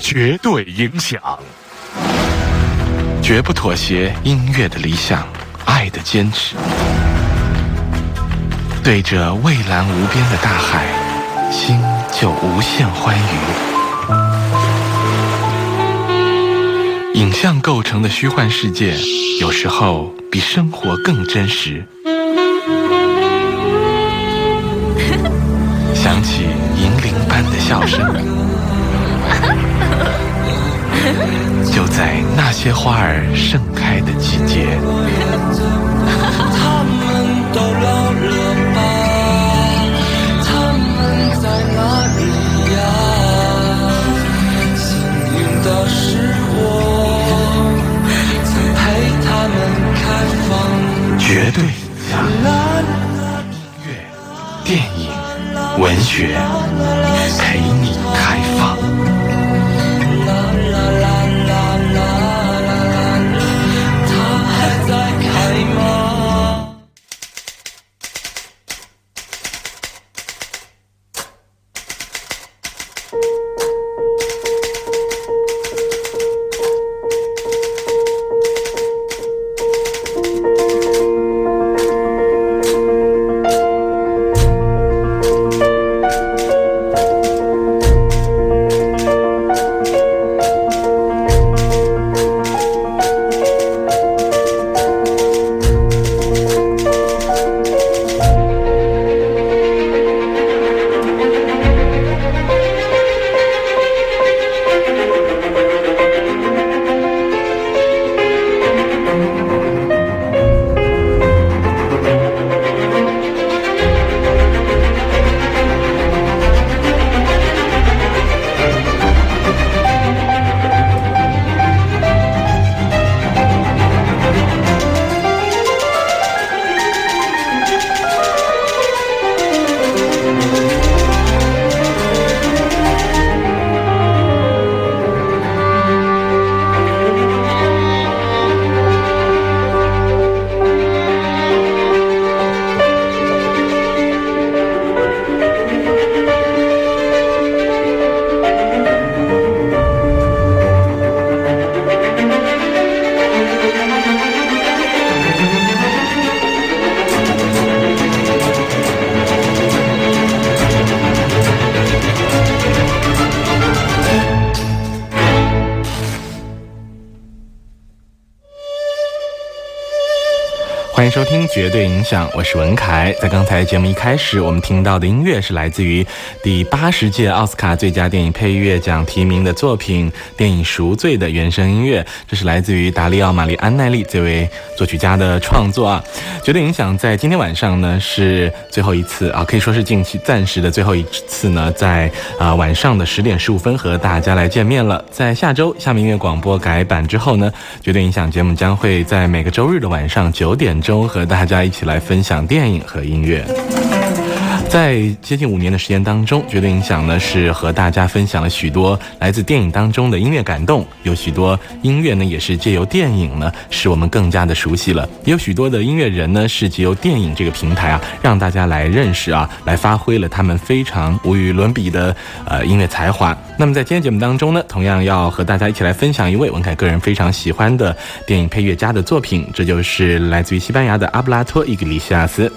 绝对影响，绝不妥协。音乐的理想，爱的坚持。对着蔚蓝无边的大海，心就无限欢愉。影像构成的虚幻世界，有时候比生活更真实。响起银铃般的笑声，就在那些花儿盛开的季节。他们都老了吧？他们在哪里呀？幸运的是我曾陪他们开放。绝对像音乐、电影、文学，陪你开欢迎收听《绝对影响》，我是文凯。在刚才节目一开始，我们听到的音乐是来自于第八十届奥斯卡最佳电影配乐奖提名的作品《电影赎罪》的原声音乐，这是来自于达利奥·玛丽安奈利这位作曲家的创作啊。《绝对影响》在今天晚上呢是最后一次啊，可以说是近期暂时的最后一次呢，在啊晚上的十点十五分和大家来见面了。在下周下面音乐广播改版之后呢，《绝对影响》节目将会在每个周日的晚上九点中。和大家一起来分享电影和音乐。在接近五年的时间当中，绝对影响呢是和大家分享了许多来自电影当中的音乐感动，有许多音乐呢也是借由电影呢使我们更加的熟悉了，也有许多的音乐人呢是借由电影这个平台啊让大家来认识啊，来发挥了他们非常无与伦比的呃音乐才华。那么在今天节目当中呢，同样要和大家一起来分享一位文凯个人非常喜欢的电影配乐家的作品，这就是来自于西班牙的阿布拉托·伊格里西亚斯。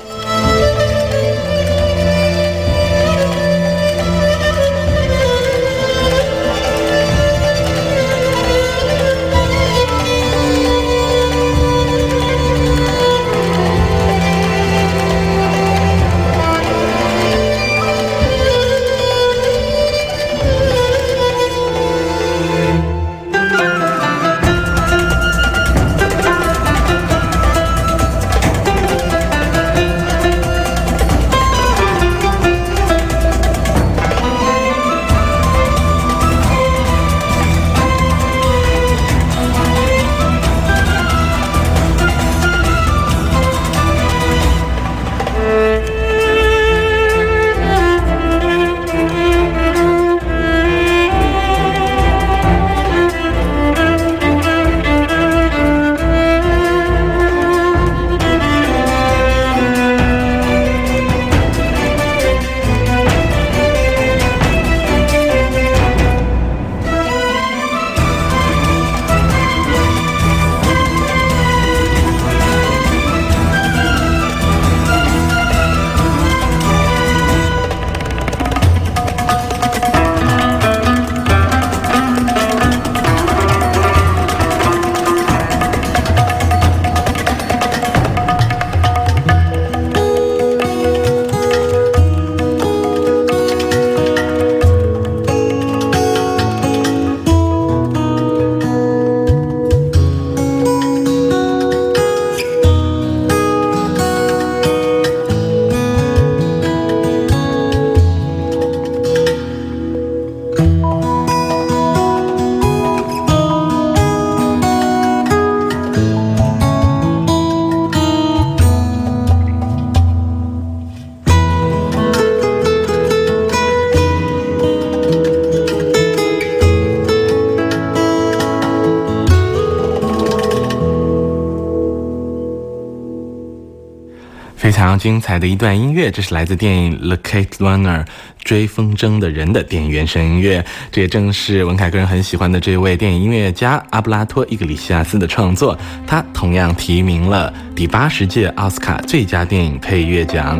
精彩的一段音乐，这是来自电影《The Kate Runner》追风筝的人的电影原声音乐。这也正是文凯个人很喜欢的这位电影音乐家阿布拉托·伊格里西亚斯的创作。他同样提名了第八十届奥斯卡最佳电影配乐奖。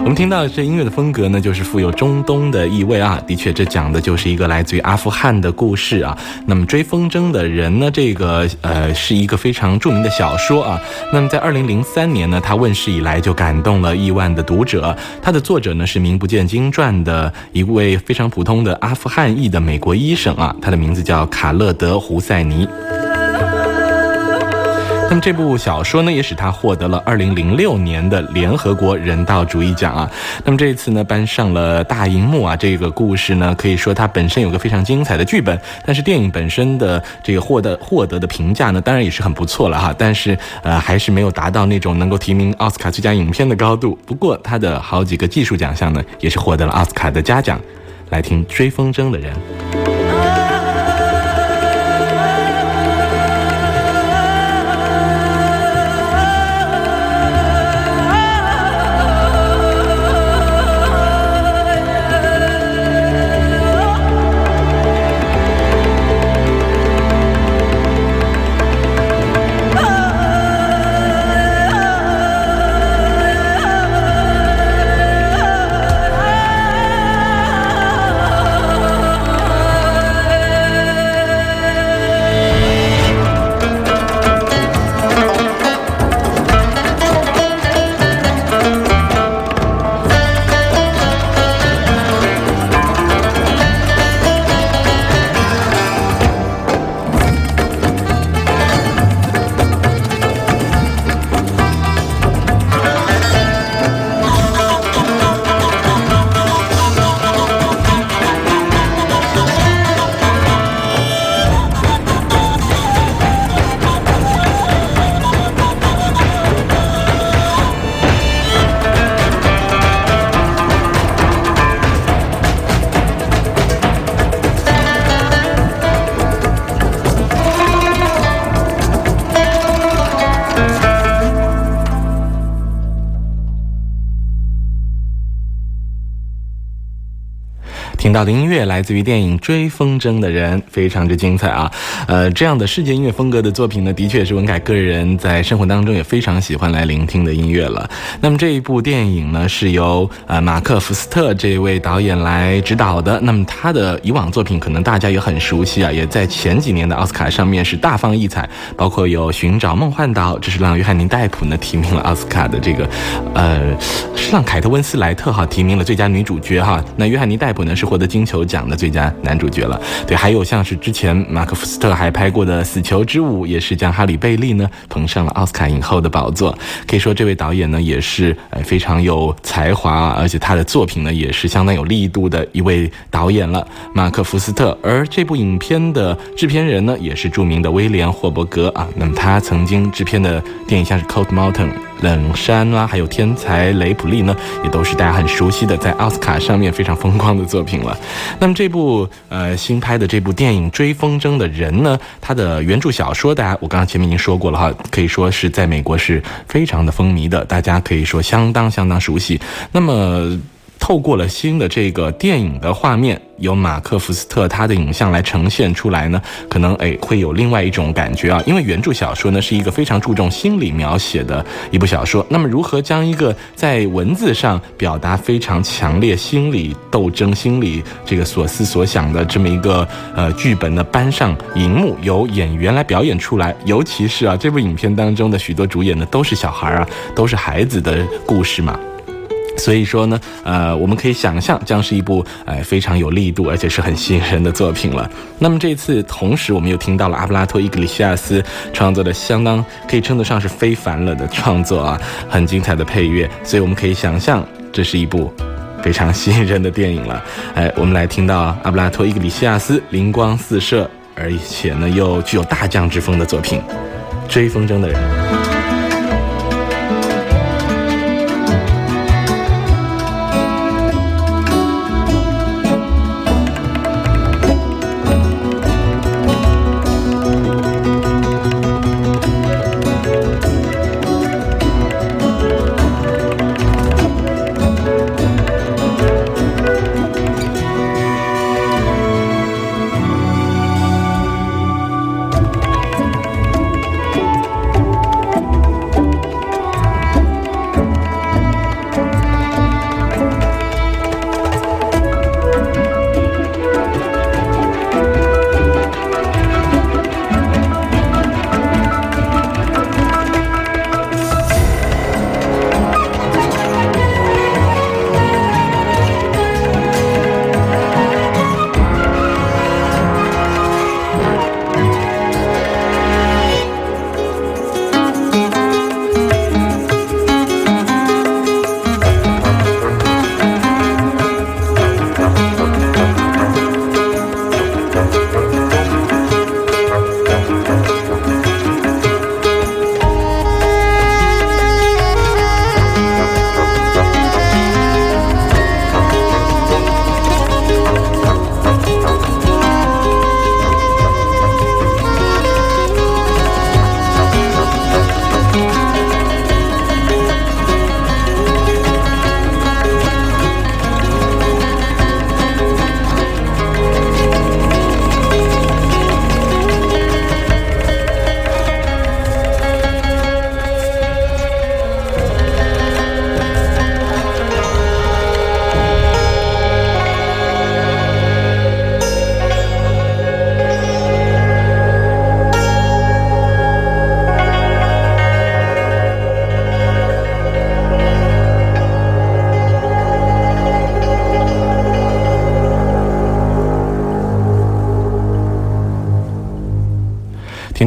我们听到这音乐的风格呢，就是富有中东的意味啊。的确，这讲的就是一个来自于阿富汗的故事啊。那么追风筝的人呢，这个呃是一个非常著名的小说啊。那么在二零零三年呢，它问世以来就感动了亿万的读者。它的作者呢是名不见经传的一位非常普通的阿富汗裔的美国医生啊，他的名字叫卡勒德·胡塞尼。那么这部小说呢，也使他获得了二零零六年的联合国人道主义奖啊。那么这一次呢，搬上了大荧幕啊。这个故事呢，可以说它本身有个非常精彩的剧本，但是电影本身的这个获得获得的评价呢，当然也是很不错了哈。但是呃，还是没有达到那种能够提名奥斯卡最佳影片的高度。不过他的好几个技术奖项呢，也是获得了奥斯卡的嘉奖。来听《追风筝的人》。听到的音乐来自于电影《追风筝的人》，非常之精彩啊！呃，这样的世界音乐风格的作品呢，的确是文凯个人在生活当中也非常喜欢来聆听的音乐了。那么这一部电影呢，是由呃马克·福斯特这位导演来指导的。那么他的以往作品可能大家也很熟悉啊，也在前几年的奥斯卡上面是大放异彩，包括有《寻找梦幻岛》，这是让约翰尼·戴普呢提名了奥斯卡的这个，呃，是让凯特·温斯莱特哈提名了最佳女主角哈。那约翰尼·戴普呢是。获得金球奖的最佳男主角了，对，还有像是之前马克·福斯特还拍过的《死囚之舞》，也是将哈里·贝利呢捧上了奥斯卡影后的宝座。可以说，这位导演呢也是呃非常有才华，而且他的作品呢也是相当有力度的一位导演了，马克·福斯特。而这部影片的制片人呢也是著名的威廉·霍伯格啊，那么他曾经制片的电影像是《Cold Mountain》。冷山啊，还有天才雷普利呢，也都是大家很熟悉的，在奥斯卡上面非常风光的作品了。那么这部呃新拍的这部电影《追风筝的人》呢，它的原著小说，大家我刚刚前面已经说过了哈，可以说是在美国是非常的风靡的，大家可以说相当相当熟悉。那么。透过了新的这个电影的画面，由马克·福斯特他的影像来呈现出来呢，可能诶会有另外一种感觉啊。因为原著小说呢是一个非常注重心理描写的一部小说，那么如何将一个在文字上表达非常强烈心理斗争、心理这个所思所想的这么一个呃剧本呢搬上荧幕，由演员来表演出来？尤其是啊，这部影片当中的许多主演呢都是小孩啊，都是孩子的故事嘛。所以说呢，呃，我们可以想象，将是一部呃非常有力度，而且是很吸引人的作品了。那么这次，同时我们又听到了阿布拉托·伊格里西亚斯创作的相当可以称得上是非凡了的创作啊，很精彩的配乐。所以我们可以想象，这是一部非常吸引人的电影了。哎，我们来听到阿布拉托·伊格里西亚斯灵光四射，而且呢又具有大将之风的作品《追风筝的人》。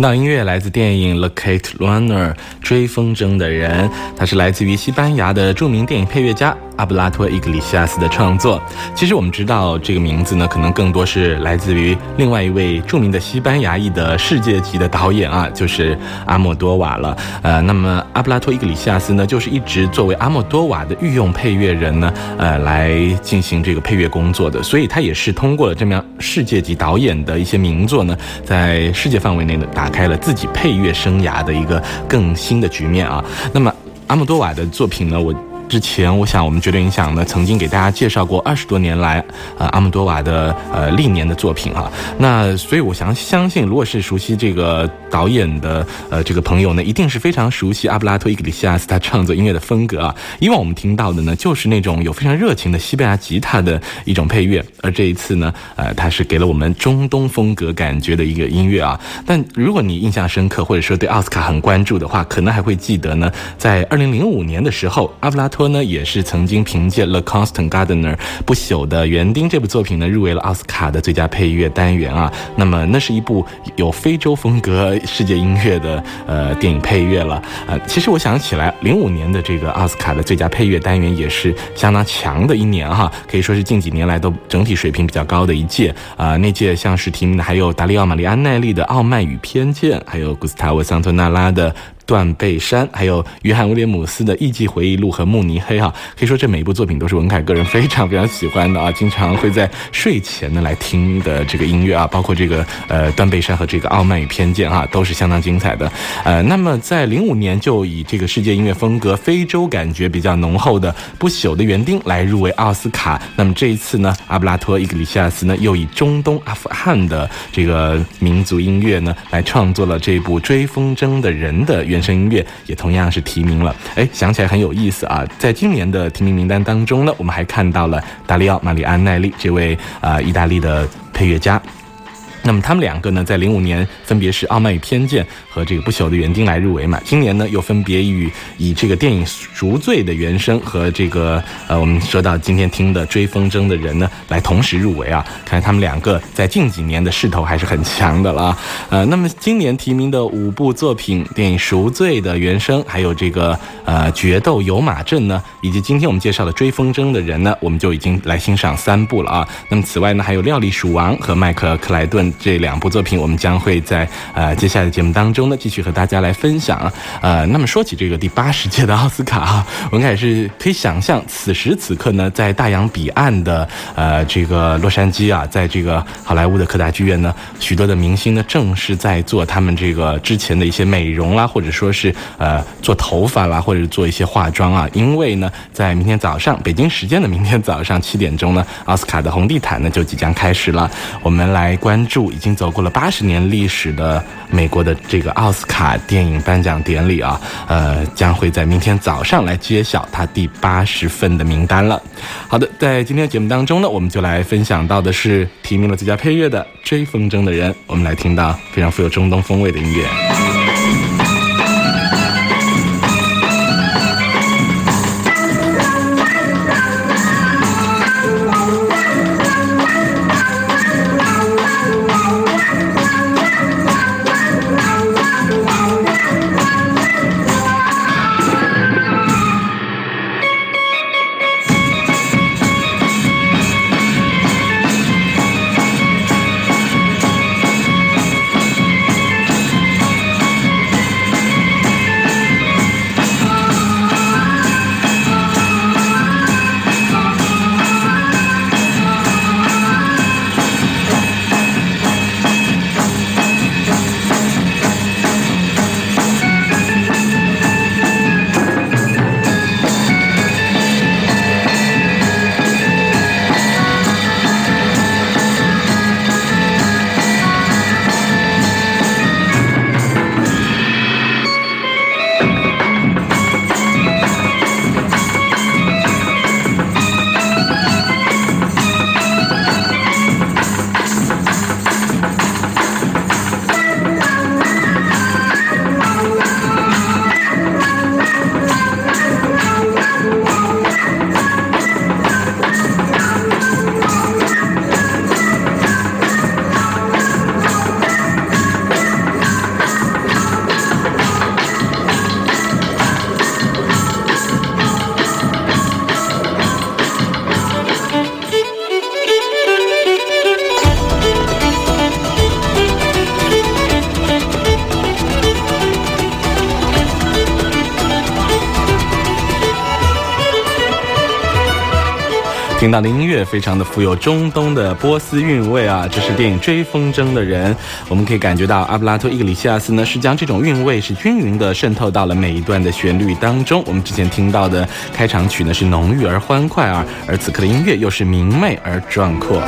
听到音乐来自电影《The Kate Runner》追风筝的人，他是来自于西班牙的著名电影配乐家。阿布拉托·伊格里西亚斯的创作，其实我们知道这个名字呢，可能更多是来自于另外一位著名的西班牙裔的世界级的导演啊，就是阿莫多瓦了。呃，那么阿布拉托·伊格里西亚斯呢，就是一直作为阿莫多瓦的御用配乐人呢，呃，来进行这个配乐工作的。所以他也是通过了这么样世界级导演的一些名作呢，在世界范围内呢，打开了自己配乐生涯的一个更新的局面啊。那么阿莫多瓦的作品呢，我。之前，我想我们绝对影响呢，曾经给大家介绍过二十多年来，呃，阿姆多瓦的呃历年的作品啊。那所以，我想相信，如果是熟悉这个导演的呃这个朋友呢，一定是非常熟悉阿布拉托·伊格里西亚斯他创作音乐的风格啊。以往我们听到的呢，就是那种有非常热情的西班牙吉他的一种配乐，而这一次呢，呃，他是给了我们中东风格感觉的一个音乐啊。但如果你印象深刻，或者说对奥斯卡很关注的话，可能还会记得呢，在二零零五年的时候，阿布拉。托呢也是曾经凭借《The Constant Gardener》不朽的园丁这部作品呢入围了奥斯卡的最佳配乐单元啊。那么那是一部有非洲风格世界音乐的呃电影配乐了。呃，其实我想起来，零五年的这个奥斯卡的最佳配乐单元也是相当强的一年哈，可以说是近几年来都整体水平比较高的一届啊。那届像是提名的还有达利奥·玛丽安奈利的《傲慢与偏见》，还有古斯塔沃·桑托纳拉的。断背山，还有约翰威廉姆斯的《艺伎回忆录》和《慕尼黑》哈，可以说这每一部作品都是文凯个人非常非常喜欢的啊，经常会在睡前呢来听的这个音乐啊，包括这个呃断背山和这个傲慢与偏见啊，都是相当精彩的。呃，那么在零五年就以这个世界音乐风格、非洲感觉比较浓厚的《不朽的园丁》来入围奥斯卡。那么这一次呢，阿布拉托·伊格里西亚斯呢又以中东阿富汗的这个民族音乐呢来创作了这部《追风筝的人》的。原声音乐也同样是提名了，哎，想起来很有意思啊！在今年的提名名单当中呢，我们还看到了达利奥·马里安奈利这位啊意大利的配乐家。那么他们两个呢，在零五年分别是《傲慢与偏见》和这个《不朽的园丁》来入围嘛。今年呢，又分别与以这个电影《赎罪》的原声和这个呃，我们说到今天听的《追风筝的人》呢，来同时入围啊。看来他们两个在近几年的势头还是很强的了。呃，那么今年提名的五部作品，电影《赎罪》的原声，还有这个呃《决斗有马镇》呢，以及今天我们介绍的《追风筝的人》呢，我们就已经来欣赏三部了啊。那么此外呢，还有《料理鼠王》和迈克·克莱顿。这两部作品，我们将会在呃接下来的节目当中呢，继续和大家来分享。呃，那么说起这个第八十届的奥斯卡啊，我们也是可以想象，此时此刻呢，在大洋彼岸的呃这个洛杉矶啊，在这个好莱坞的科大剧院呢，许多的明星呢，正是在做他们这个之前的一些美容啦，或者说是呃做头发啦，或者做一些化妆啊。因为呢，在明天早上，北京时间的明天早上七点钟呢，奥斯卡的红地毯呢就即将开始了。我们来关注。已经走过了八十年历史的美国的这个奥斯卡电影颁奖典礼啊，呃，将会在明天早上来揭晓它第八十份的名单了。好的，在今天的节目当中呢，我们就来分享到的是提名了最佳配乐的《追风筝的人》，我们来听到非常富有中东风味的音乐。听到的音乐非常的富有中东的波斯韵味啊，这是电影《追风筝的人》，我们可以感觉到阿布拉托·伊格里西亚斯呢是将这种韵味是均匀的渗透到了每一段的旋律当中。我们之前听到的开场曲呢是浓郁而欢快啊，而此刻的音乐又是明媚而壮阔。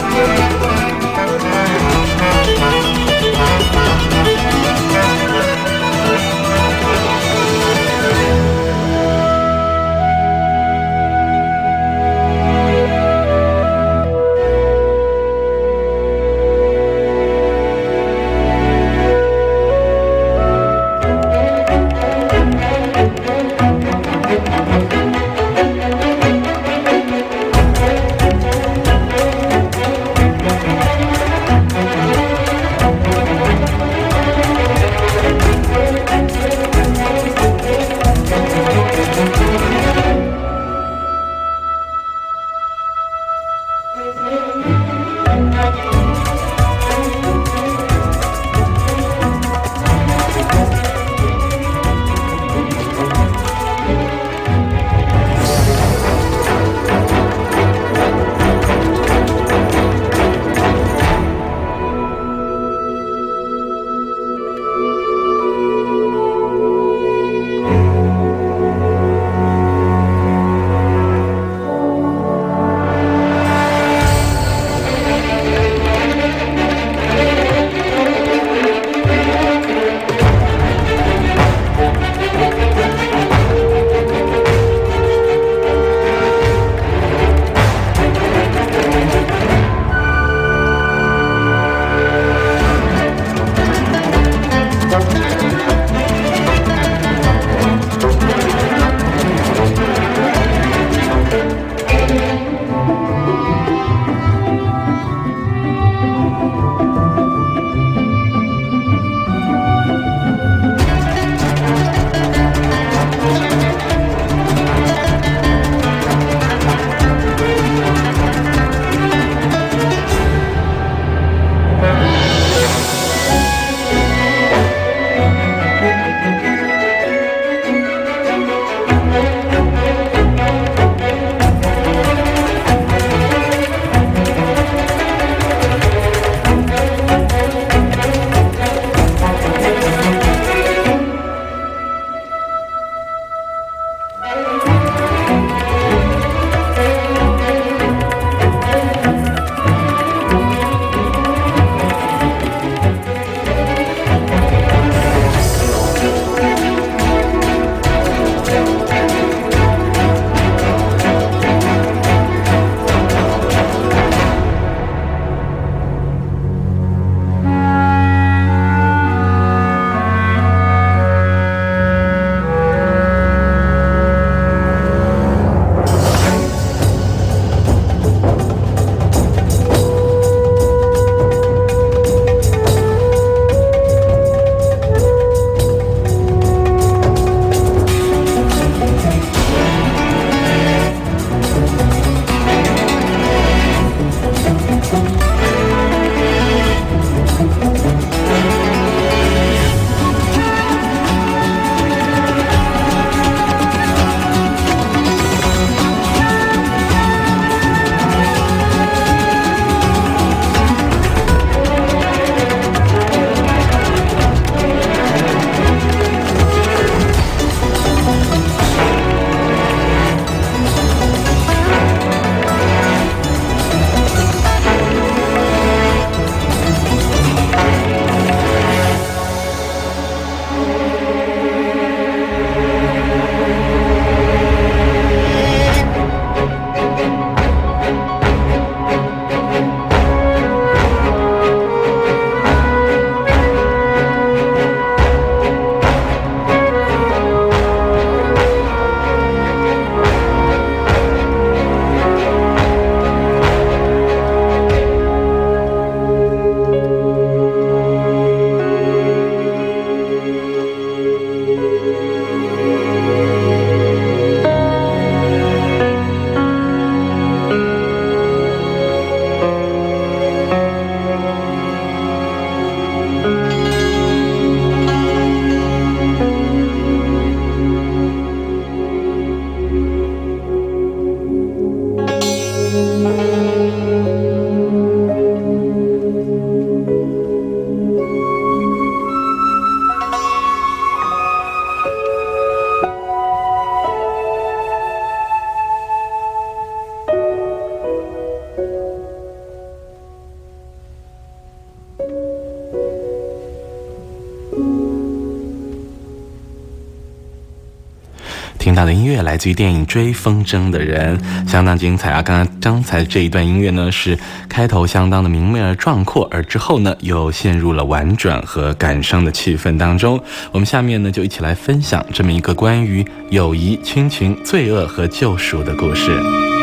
听到的音乐来自于电影《追风筝的人》，相当精彩啊！刚刚刚才这一段音乐呢，是开头相当的明媚而壮阔，而之后呢，又陷入了婉转和感伤的气氛当中。我们下面呢，就一起来分享这么一个关于友谊、亲情、罪恶和救赎的故事。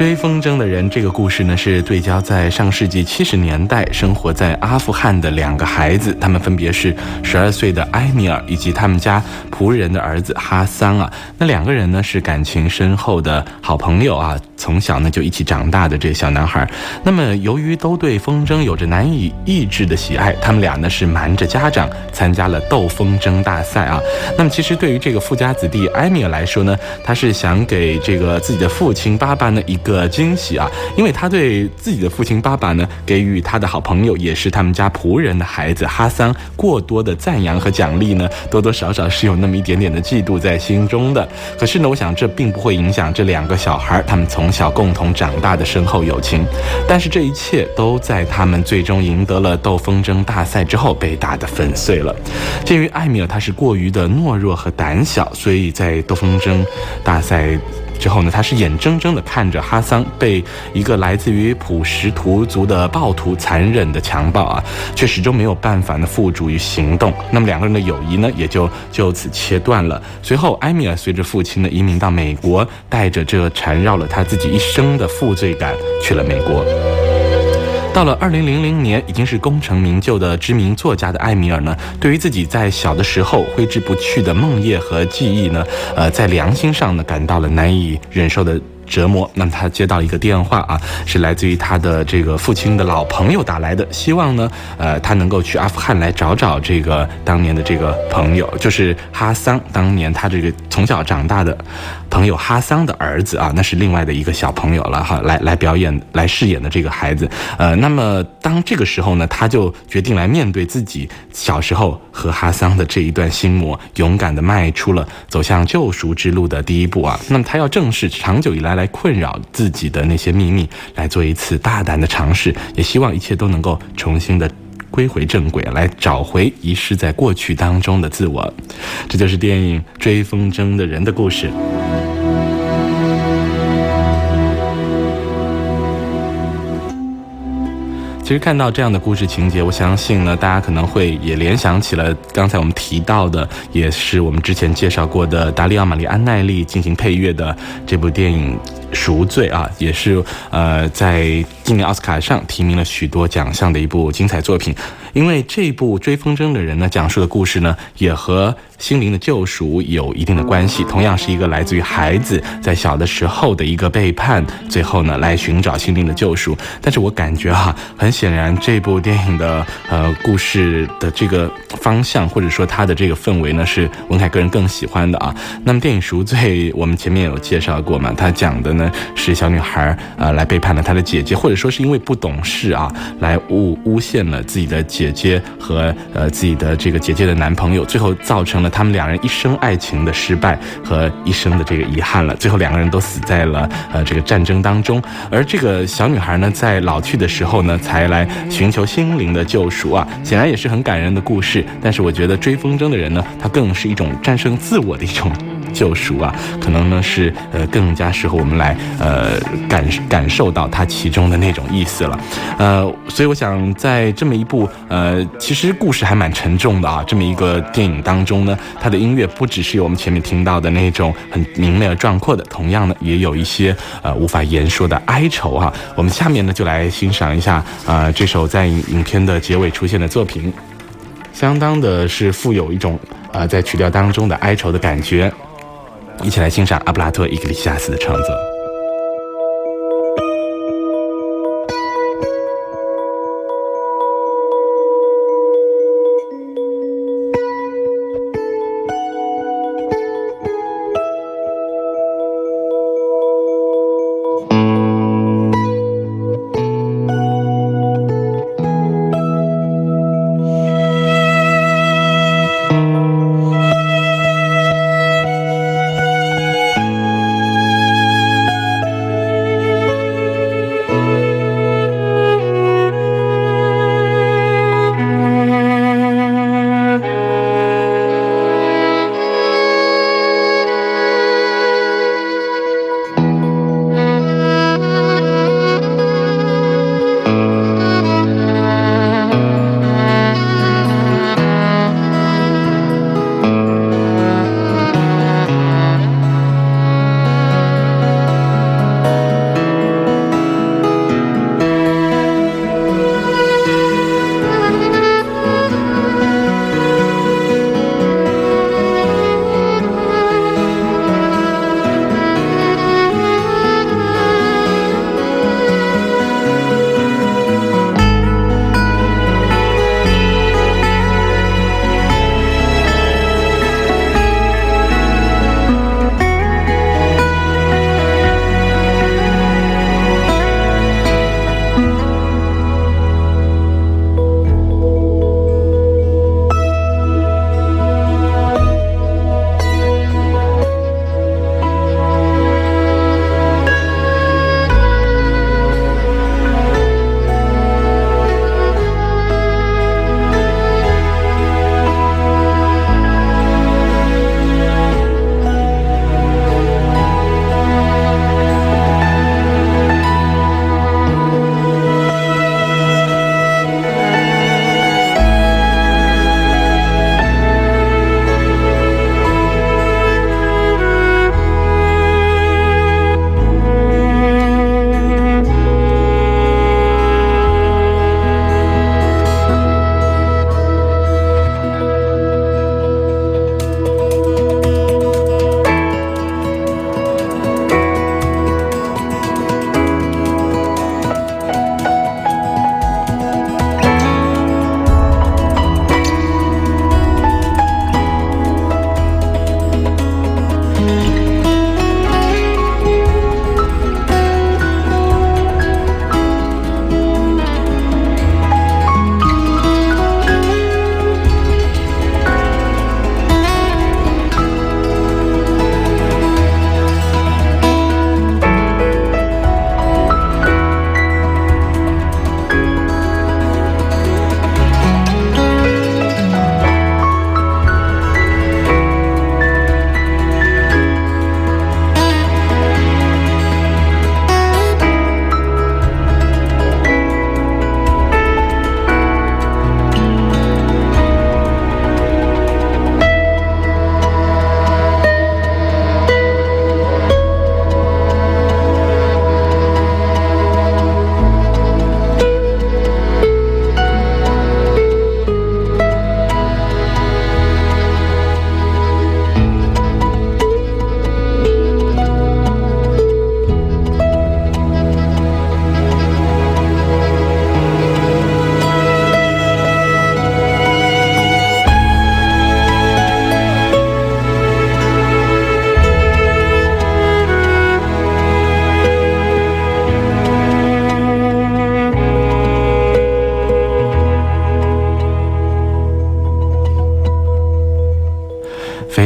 追风筝的人，这个故事呢是对焦在上世纪七十年代生活在阿富汗的两个孩子，他们分别是十二岁的埃米尔以及他们家仆人的儿子哈桑啊。那两个人呢是感情深厚的好朋友啊，从小呢就一起长大的这小男孩。那么由于都对风筝有着难以抑制的喜爱，他们俩呢是瞒着家长参加了斗风筝大赛啊。那么其实对于这个富家子弟埃米尔来说呢，他是想给这个自己的父亲爸爸呢一个。个惊喜啊！因为他对自己的父亲爸爸呢，给予他的好朋友，也是他们家仆人的孩子哈桑过多的赞扬和奖励呢，多多少少是有那么一点点的嫉妒在心中的。可是呢，我想这并不会影响这两个小孩他们从小共同长大的深厚友情。但是这一切都在他们最终赢得了斗风筝大赛之后被打得粉碎了。鉴于艾米尔他是过于的懦弱和胆小，所以在斗风筝大赛。之后呢，他是眼睁睁地看着哈桑被一个来自于普什图族的暴徒残忍的强暴啊，却始终没有办法呢付诸于行动。那么两个人的友谊呢，也就就此切断了。随后，埃米尔随着父亲呢移民到美国，带着这缠绕了他自己一生的负罪感去了美国。到了二零零零年，已经是功成名就的知名作家的艾米尔呢，对于自己在小的时候挥之不去的梦魇和记忆呢，呃，在良心上呢感到了难以忍受的。折磨。那么他接到一个电话啊，是来自于他的这个父亲的老朋友打来的，希望呢，呃，他能够去阿富汗来找找这个当年的这个朋友，就是哈桑，当年他这个从小长大的朋友哈桑的儿子啊，那是另外的一个小朋友了哈，来来表演来饰演的这个孩子。呃，那么当这个时候呢，他就决定来面对自己小时候和哈桑的这一段心魔，勇敢的迈出了走向救赎之路的第一步啊。那么他要正视长久以来。来困扰自己的那些秘密，来做一次大胆的尝试，也希望一切都能够重新的归回正轨，来找回遗失在过去当中的自我。这就是电影《追风筝的人》的故事。其实看到这样的故事情节，我相信呢，大家可能会也联想起了刚才我们提到的，也是我们之前介绍过的达利奥·玛丽安奈利进行配乐的这部电影《赎罪》啊，也是呃在今年奥斯卡上提名了许多奖项的一部精彩作品。因为这部《追风筝的人》呢，讲述的故事呢，也和心灵的救赎有一定的关系。同样是一个来自于孩子在小的时候的一个背叛，最后呢来寻找心灵的救赎。但是我感觉哈，很显然这部电影的呃故事的这个方向，或者说它的这个氛围呢，是文凯个人更喜欢的啊。那么电影《赎罪》，我们前面有介绍过嘛，它讲的是小女孩呃来背叛了她的姐姐，或者说是因为不懂事啊，来诬诬陷了自己的。姐姐和呃自己的这个姐姐的男朋友，最后造成了他们两人一生爱情的失败和一生的这个遗憾了。最后两个人都死在了呃这个战争当中。而这个小女孩呢，在老去的时候呢，才来寻求心灵的救赎啊，显然也是很感人的故事。但是我觉得追风筝的人呢，他更是一种战胜自我的一种。救赎啊，可能呢是呃更加适合我们来呃感感受到它其中的那种意思了，呃，所以我想在这么一部呃其实故事还蛮沉重的啊这么一个电影当中呢，它的音乐不只是有我们前面听到的那种很明媚而壮阔的，同样呢也有一些呃无法言说的哀愁啊。我们下面呢就来欣赏一下啊这首在影片的结尾出现的作品，相当的是富有一种呃在曲调当中的哀愁的感觉。一起来欣赏阿布拉托·伊格里西亚斯的创作。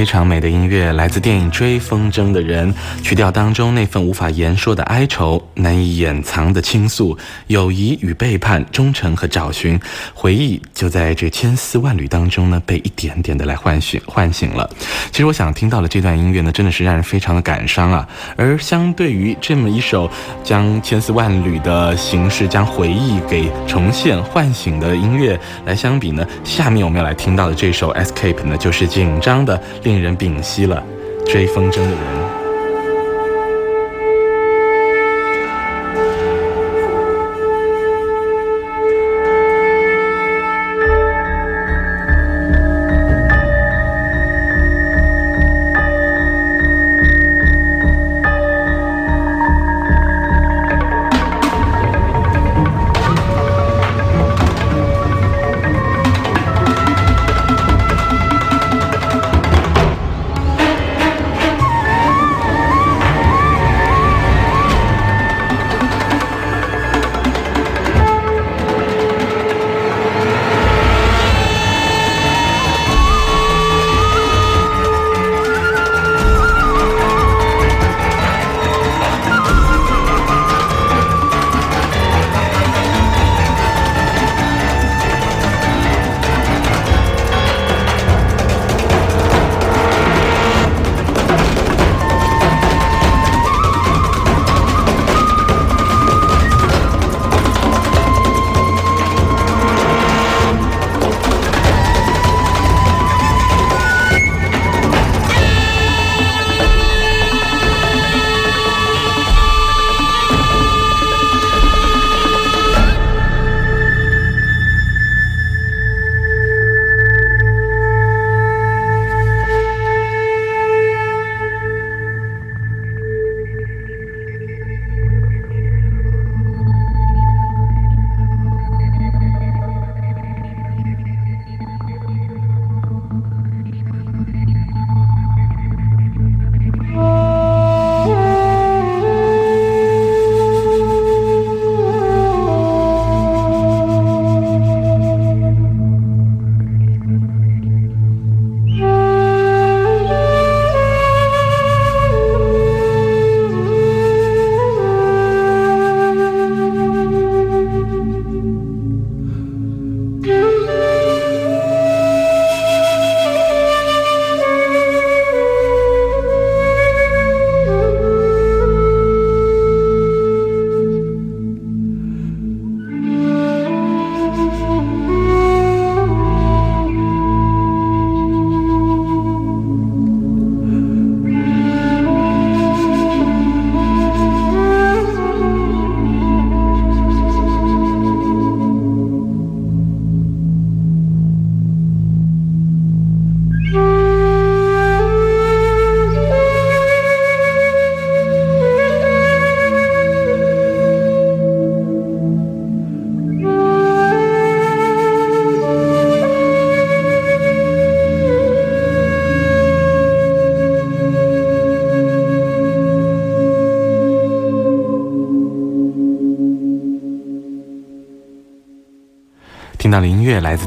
非常美的音乐，来自电影《追风筝的人》，曲调当中那份无法言说的哀愁，难以掩藏的倾诉，友谊与背叛，忠诚和找寻，回忆就在这千丝万缕当中呢，被一点点的来唤醒，唤醒了。其实我想听到的这段音乐呢，真的是让人非常的感伤啊。而相对于这么一首将千丝万缕的形式，将回忆给重现、唤醒的音乐来相比呢，下面我们要来听到的这首《Escape》呢，就是紧张的。令令人屏息了追风筝的人。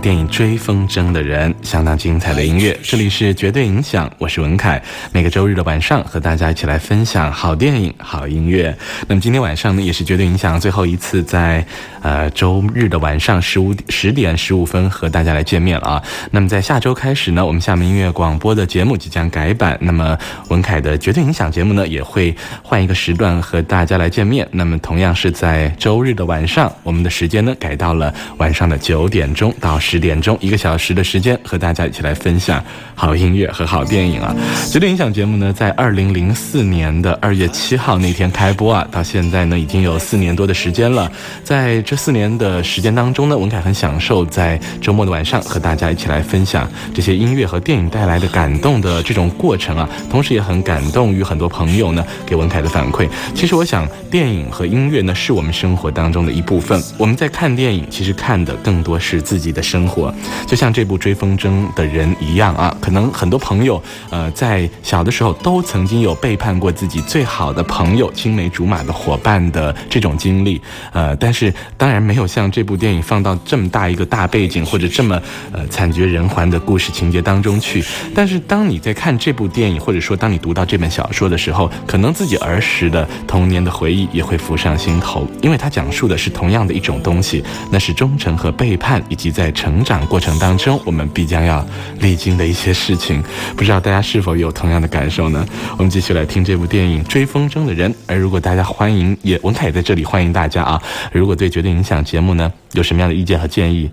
电影《追风筝的人》，相当精彩的音乐。这里是绝对影响，我是文凯。每个周日的晚上和大家一起来分享好电影、好音乐。那么今天晚上呢，也是绝对影响最后一次在呃周日的晚上十五十点十五分和大家来见面了啊。那么在下周开始呢，我们厦门音乐广播的节目即将改版，那么文凯的绝对影响节目呢也会换一个时段和大家来见面。那么同样是在周日的晚上，我们的时间呢改到了晚上的九点。钟到十点钟，一个小时的时间，和大家一起来分享好音乐和好电影啊！绝对影响节目呢，在二零零四年的二月七号那天开播啊，到现在呢已经有四年多的时间了。在这四年的时间当中呢，文凯很享受在周末的晚上和大家一起来分享这些音乐和电影带来的感动的这种过程啊，同时也很感动于很多朋友呢给文凯的反馈。其实我想，电影和音乐呢是我们生活当中的一部分。我们在看电影，其实看的更多。是自己的生活。就像这部《追风筝的人》一样啊，可能很多朋友呃在小的时候都曾经有背叛过自己最好的朋友、青梅竹马的伙伴的这种经历，呃，但是当当然没有像这部电影放到这么大一个大背景或者这么呃惨绝人寰的故事情节当中去。但是当你在看这部电影，或者说当你读到这本小说的时候，可能自己儿时的童年的回忆也会浮上心头，因为它讲述的是同样的一种东西，那是忠诚和背叛，以及在成长过程当中我们必将要历经的一些事情。不知道大家是否有同样的感受呢？我们继续来听这部电影《追风筝的人》。而如果大家欢迎，也文凯也在这里欢迎大家啊！如果对绝影响节目呢有什么样的意见和建议？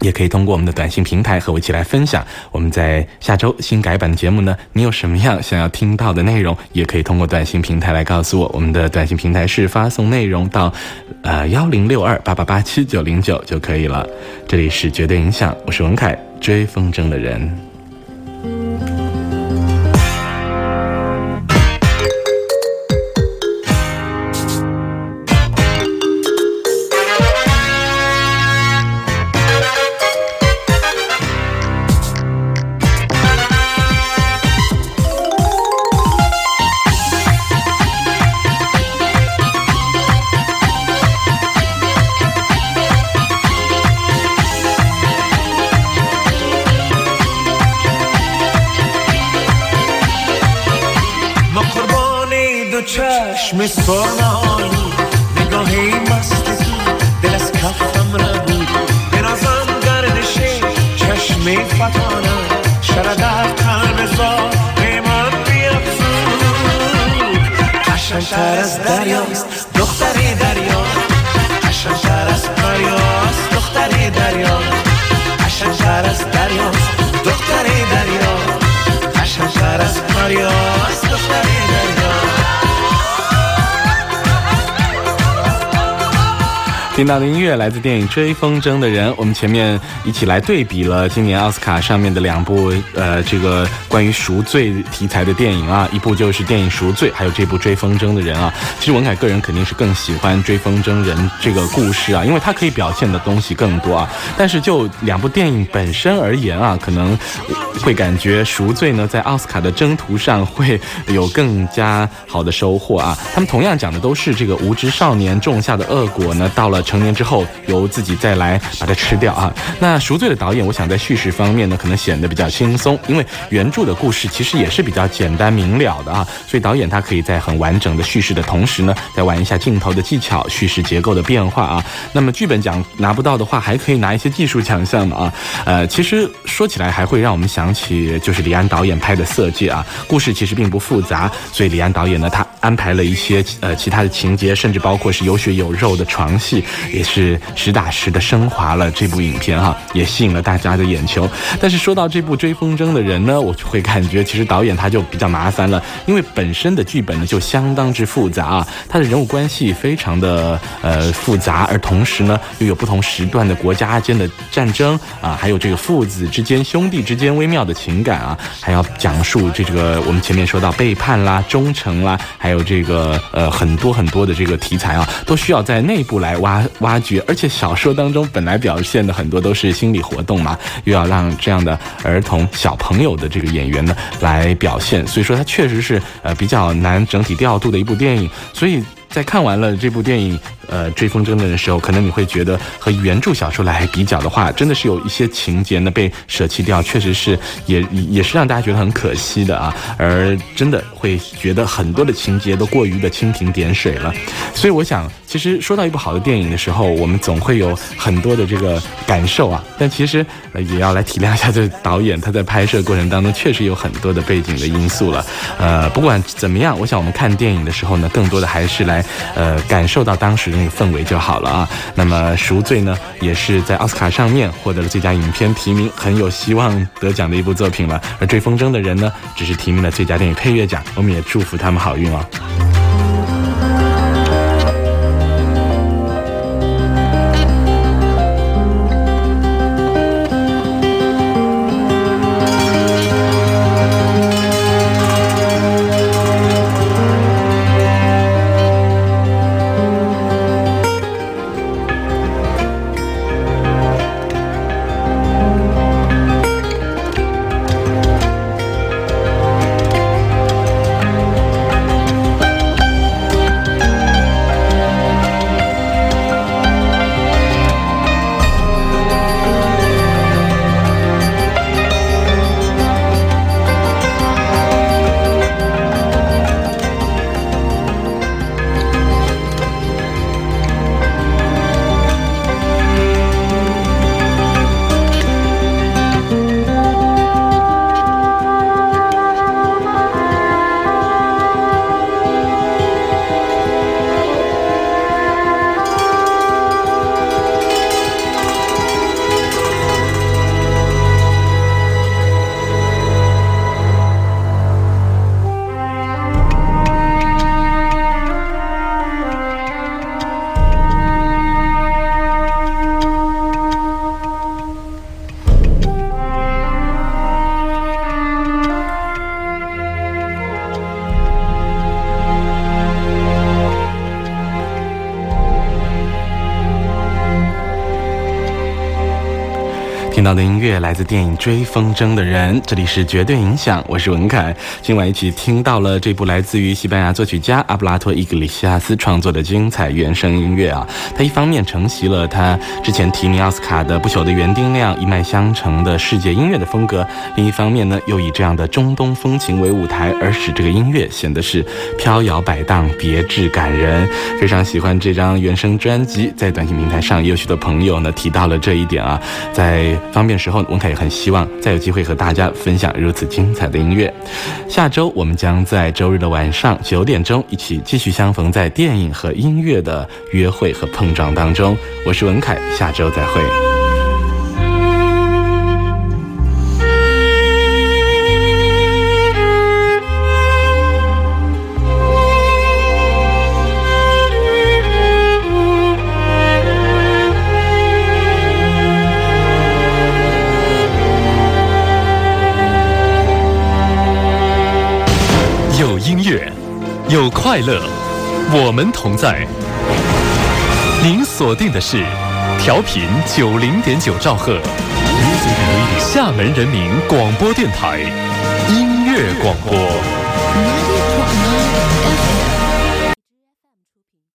也可以通过我们的短信平台和我一起来分享。我们在下周新改版的节目呢，你有什么样想要听到的内容，也可以通过短信平台来告诉我。我们的短信平台是发送内容到，呃幺零六二八八八七九零九就可以了。这里是绝对影响，我是文凯，追风筝的人。چشم سرنهایی نگاهی مست دل از کفم نبود بنازم گردش چشم فتانم شرد در قلب زار به من بیافزود قشنگتر از دریاست 听到的音乐来自电影《追风筝的人》，我们前面一起来对比了今年奥斯卡上面的两部，呃，这个关于赎罪题材的电影啊，一部就是电影《赎罪》，还有这部《追风筝的人》啊。其实文凯个人肯定是更喜欢《追风筝人》这个故事啊，因为它可以表现的东西更多啊。但是就两部电影本身而言啊，可能会感觉《赎罪》呢在奥斯卡的征途上会有更加好的收获啊。他们同样讲的都是这个无知少年种下的恶果呢，到了。成年之后，由自己再来把它吃掉啊。那赎罪的导演，我想在叙事方面呢，可能显得比较轻松，因为原著的故事其实也是比较简单明了的啊。所以导演他可以在很完整的叙事的同时呢，再玩一下镜头的技巧、叙事结构的变化啊。那么剧本奖拿不到的话，还可以拿一些技术奖项嘛啊。呃，其实说起来还会让我们想起，就是李安导演拍的《色戒》啊。故事其实并不复杂，所以李安导演呢，他安排了一些呃其他的情节，甚至包括是有血有肉的床戏。也是实打实的升华了这部影片哈，也吸引了大家的眼球。但是说到这部《追风筝的人》呢，我就会感觉其实导演他就比较麻烦了，因为本身的剧本呢就相当之复杂啊，他的人物关系非常的呃复杂，而同时呢又有不同时段的国家间的战争啊，还有这个父子之间、兄弟之间微妙的情感啊，还要讲述这个我们前面说到背叛啦、忠诚啦，还有这个呃很多很多的这个题材啊，都需要在内部来挖。挖掘，而且小说当中本来表现的很多都是心理活动嘛，又要让这样的儿童小朋友的这个演员呢来表现，所以说它确实是呃比较难整体调度的一部电影，所以在看完了这部电影。呃，追风筝的时候，可能你会觉得和原著小说来比较的话，真的是有一些情节呢被舍弃掉，确实是也也是让大家觉得很可惜的啊。而真的会觉得很多的情节都过于的蜻蜓点水了。所以我想，其实说到一部好的电影的时候，我们总会有很多的这个感受啊。但其实也要来体谅一下这导演，他在拍摄过程当中确实有很多的背景的因素了。呃，不管怎么样，我想我们看电影的时候呢，更多的还是来呃感受到当时。那个氛围就好了啊。那么《赎罪》呢，也是在奥斯卡上面获得了最佳影片提名，很有希望得奖的一部作品了。而《追风筝的人》呢，只是提名了最佳电影配乐奖。我们也祝福他们好运哦。的音乐来自电影《追风筝的人》，这里是绝对影响，我是文凯。今晚一起听到了这部来自于西班牙作曲家阿布拉托·伊格里西亚斯创作的精彩原声音乐啊！他一方面承袭了他之前提名奥斯卡的《不朽的园丁》那样一脉相承的世界音乐的风格，另一方面呢，又以这样的中东风情为舞台，而使这个音乐显得是飘摇摆荡、别致感人。非常喜欢这张原声专辑，在短信平台上也有许多朋友呢提到了这一点啊，在。方便时候，文凯也很希望再有机会和大家分享如此精彩的音乐。下周我们将在周日的晚上九点钟一起继续相逢在电影和音乐的约会和碰撞当中。我是文凯，下周再会。有快乐，我们同在。您锁定的是调频九零点九兆赫，厦门人民广播电台音乐广播。